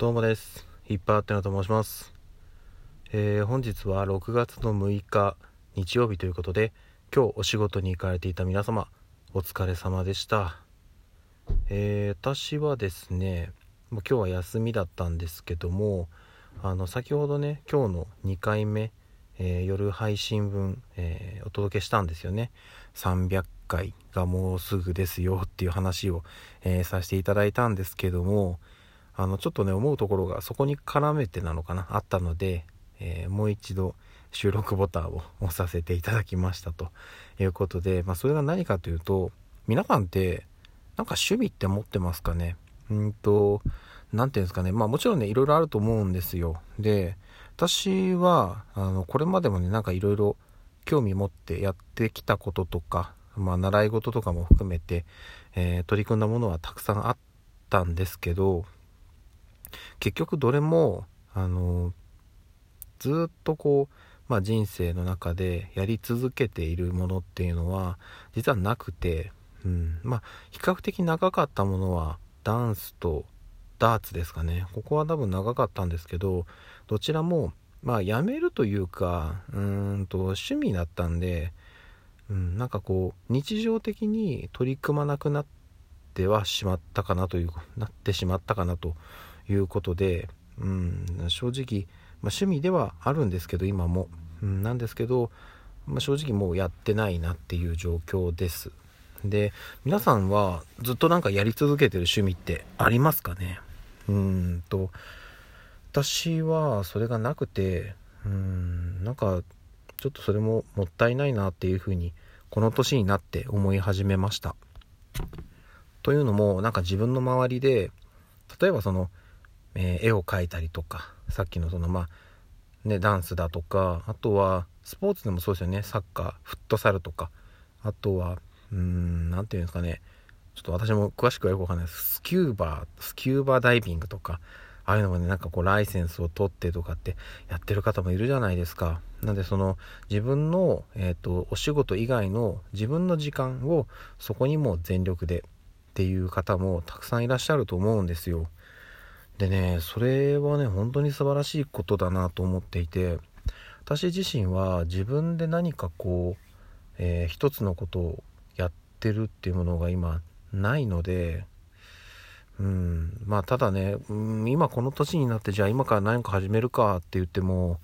どうもです。いっぱいあってなと申します。えー本日は6月の6日日曜日ということで、今日お仕事に行かれていた皆様、お疲れ様でした。えー私はですね、もう今日は休みだったんですけども、あの、先ほどね、今日の2回目、えー夜配信分、えお届けしたんですよね。300回がもうすぐですよっていう話を、えさせていただいたんですけども、あのちょっとね思うところがそこに絡めてなのかなあったので、えーもう一度収録ボタンを押させていただきましたということで、まあ、それが何かというと皆さんってなんか趣味って持ってますかね？うんと何ていうんですかね？まあもちろんねいろいろあると思うんですよ。で私はあのこれまでもねなんかいろいろ興味持ってやってきたこととか、まあ、習い事とかも含めて、えー取り組んだものはたくさんあったんですけど結局どれもあのずっとこう、まあ、人生の中でやり続けているものっていうのは実はなくて、うん、まあ比較的長かったものはダンスとダーツですかね。ここは多分長かったんですけどどちらもまあやめるというかうんと趣味だったんで、うん、なんかこう日常的に取り組まなくなってはしまったかなというなってしまったかなということで、うん、正直、まあ、趣味ではあるんですけど今も、うん、なんですけど、まあ、正直もうやってないなっていう状況です。で皆さんはずっとなんかやり続けてる趣味ってありますかね？うんと私はそれがなくてうんなんかちょっとそれももったいないなっていうふうにこの年になって思い始めました。というのもなんか自分の周りで例えばその、えー絵を描いたりとかさっきのそのまあねダンスだとかあとはスポーツでもそうですよね。サッカーフットサルとか。あとはうーん何て言うんですかね。ちょっと私も詳しくはよくわかんないです。スキューバースキューバダイビングとか。ああいうのもねなんかこうライセンスを取ってとかってやってる方もいるじゃないですか。なんでその自分の、えー、とお仕事以外の自分の時間をそこにも全力でっていう方もたくさんいらっしゃると思うんですよ。でねそれはね本当に素晴らしいことだなと思っていて私自身は自分で何かこう、えー一つのことをやってるっていうものが今ないのでうんまあただね、うん、今この年になってじゃあ今から何か始めるかって言っても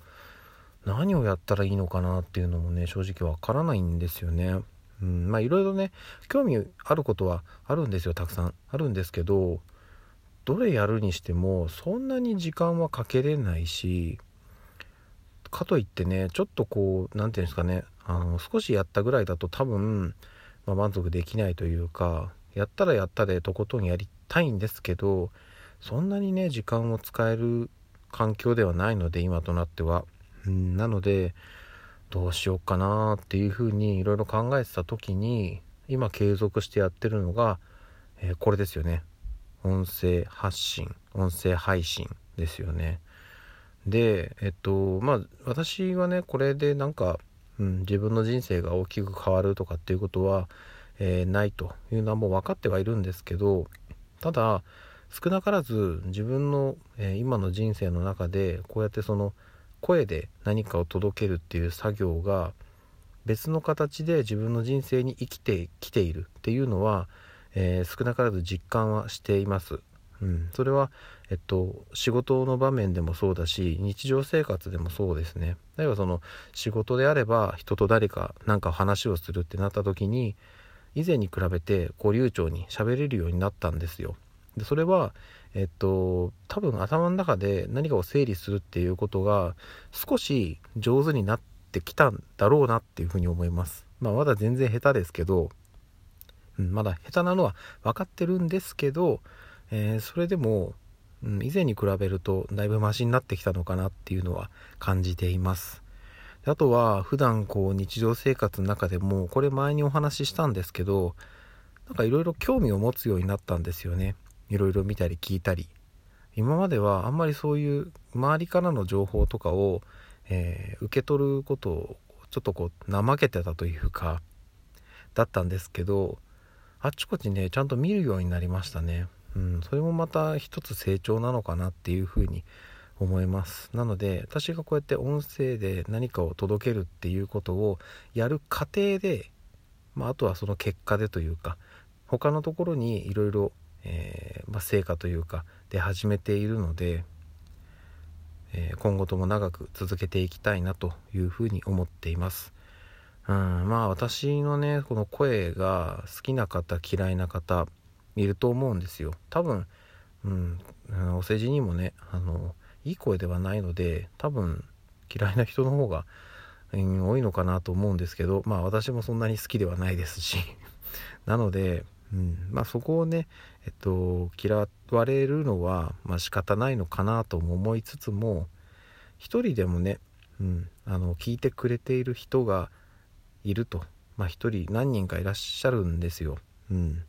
何をやったらいいのかなっていうのもね正直わからないんですよね。うん、まあいろいろね興味あることはあるんですよたくさんあるんですけどどれやるにしてもそんなに時間はかけれないしかといってねちょっとこう何て言うんですかねあの少しやったぐらいだと多分、まあ、満足できないというかやったらやったでとことんやりたいんですけどそんなにね時間を使える環境ではないので今となっては。うん、なのでどうしようかなっていうふうにいろいろ考えてた時に今継続してやってるのが、えーこれですよね音声発信音声配信ですよね。でえっとまあ私はねこれでなんか、うん、自分の人生が大きく変わるとかっていうことは、えーないというのはもう分かってはいるんですけどただ少なからず自分の、えー今の人生の中でこうやってその声で何かを届けるっていう作業が別の形で自分の人生に生きてきているっていうのは、えー少なからず実感はしています。うん、それは、えっと、仕事の場面でもそうだし日常生活でもそうですね。例えばその仕事であれば人と誰か何か話をするってなった時に以前に比べてこう流暢に喋れるようになったんですよ。でそれはえっと多分頭の中で何かを整理するっていうことが少し上手になってきたんだろうなっていうふうに思います。まあまだ全然下手ですけど、うん、まだ下手なのは分かってるんですけど、えーそれでも、うん、以前に比べるとだいぶマシになってきたのかなっていうのは感じています。あとは普段こう日常生活の中でもこれ前にお話ししたんですけどなんかいろいろ興味を持つようになったんですよね。いろいろ見たり聞いたり。今まではあんまりそういう周りからの情報とかを、えー受け取ることをちょっとこう怠けてたというかだったんですけどあっちこちねちゃんと見るようになりましたねうん、それもまた一つ成長なのかなっていうふうに思いますなので私がこうやって音声で何かを届けるっていうことをやる過程で、まあ、あとはその結果でというか他のところにいろいろ成果というかで始めているので、えー、今後とも長く続けていきたいなというふうに思っています。うん、まあ私のねこの声が好きな方嫌いな方いると思うんですよ。多分、うん、お世辞にもねあのいい声ではないので多分嫌いな人の方が、うん、多いのかなと思うんですけどまあ私もそんなに好きではないですし。なので、うん。まあ、そこをね、えっと、嫌われるのは、まあ、仕方ないのかなとも思いつつも一人でもね、うん、あの聞いてくれている人がいると。まあ一人何人かいらっしゃるんですよ。うん、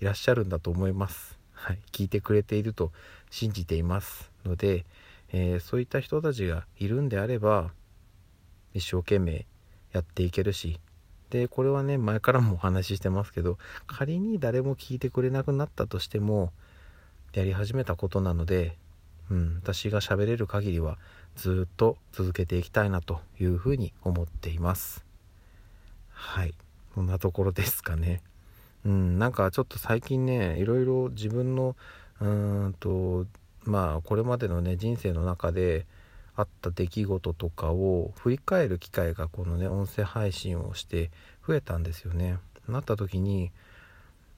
いらっしゃるんだと思います。はい、聞いてくれていると信じています。ので、えー、そういった人たちがいるんであれば一生懸命やっていけるし。でこれはね前からもお話ししてますけど仮に誰も聞いてくれなくなったとしてもやり始めたことなので、うん、私が喋れる限りはずっと続けていきたいなというふうに思っています。はい。こんなところですかね。うんなんかちょっと最近ねいろいろ自分のうーんとまあこれまでのね人生の中であった出来事とかを振り返る機会がこのね音声配信をして増えたんですよね。なった時に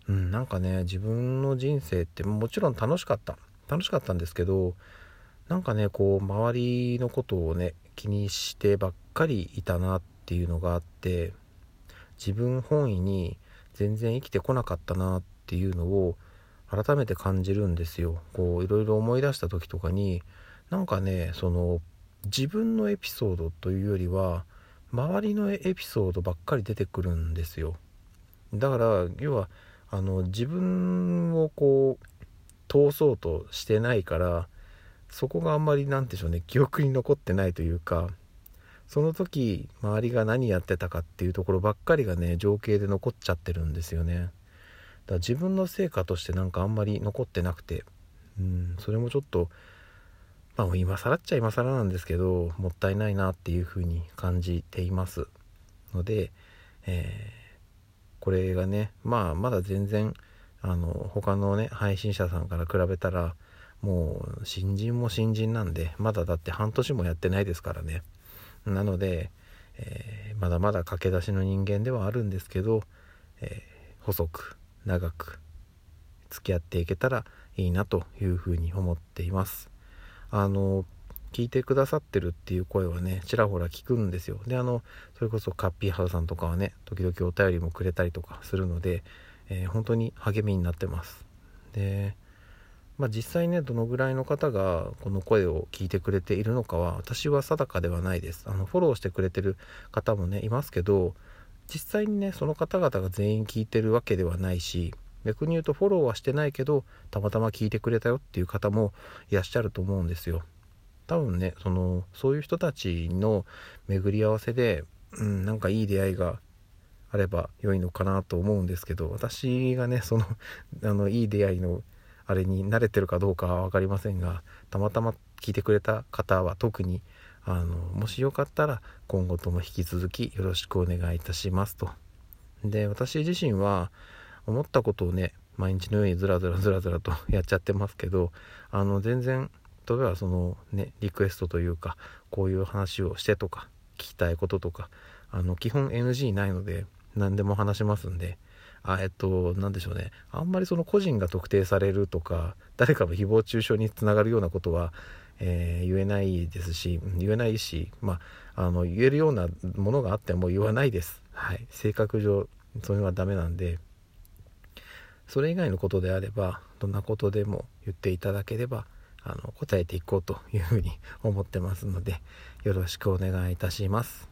うんなんかね自分の人生ってもちろん楽しかった。楽しかったんですけどなんかねこう周りのことをね気にしてばっかりいたなっていうのがあって自分本位に全然生きてこなかったなっていうのを改めて感じるんですよ。こういろいろ思い出した時とかになんかねその自分のエピソードというよりは周りのエピソードばっかり出てくるんですよ。だから要はあの自分をこう通そうとしてないからそこがあんまり何でしょうね記憶に残ってないというかその時周りが何やってたかっていうところばっかりがね情景で残っちゃってるんですよね。だから自分の成果としてなんかあんまり残ってなくてうんそれもちょっとまあ今更っちゃ今更なんですけどもったいないなっていうふうに感じています。ので、えー、これがねまあまだ全然あの他のね配信者さんから比べたらもう新人も新人なんでまだだって半年もやってないですからね。なので、えー、まだまだ駆け出しの人間ではあるんですけど、えー、細く長く付き合っていけたらいいなというふうに思っています。あの聞いてくださってるっていう声はねちらほら聞くんですよ。であのそれこそカッピーハウさんとかはね時々お便りもくれたりとかするので、えー、本当に励みになってます。でまあ、実際ねどのぐらいの方がこの声を聞いてくれているのかは私は定かではないです。あのフォローしてくれてる方もねいますけど実際にねその方々が全員聞いてるわけではないし逆に言うとフォローはしてないけどたまたま聞いてくれたよっていう方もいらっしゃると思うんですよ。多分ねそのそういう人たちの巡り合わせで、うん、なんかいい出会いがあれば良いのかなと思うんですけど私がねそのあのいい出会いのあれに慣れてるかどうかは分かりませんがたまたま聞いてくれた方は特にあのもしよかったら今後とも引き続きよろしくお願いいたしますと。で私自身は思ったことをね毎日のようにずらずらずらずらとやっちゃってますけどあの全然例えばそのねリクエストというかこういう話をしてとか聞きたいこととかあの基本 NG ないので何でも話しますんであえっと何でしょうね。あんまりその個人が特定されるとか誰かの誹謗中傷につながるようなことはえー、言えないですし言えないし、まあ、あの言えるようなものがあっても言わないです、はい、性格上そういうのはダメなんで。それ以外のことであればどんなことでも言っていただければあの答えていこうというふうに思ってますのでよろしくお願いいたします。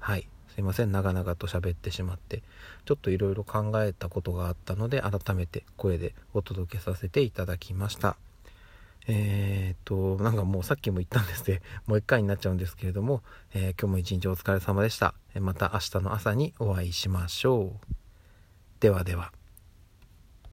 はい。すいません長々と喋ってしまってちょっといろいろ考えたことがあったので改めて声でお届けさせていただきましたえー、っと、なんかもうさっきも言ったんですで、もう一回になっちゃうんですけれども、えー、今日も一日お疲れ様でした。また明日の朝にお会いしましょう。ではでは。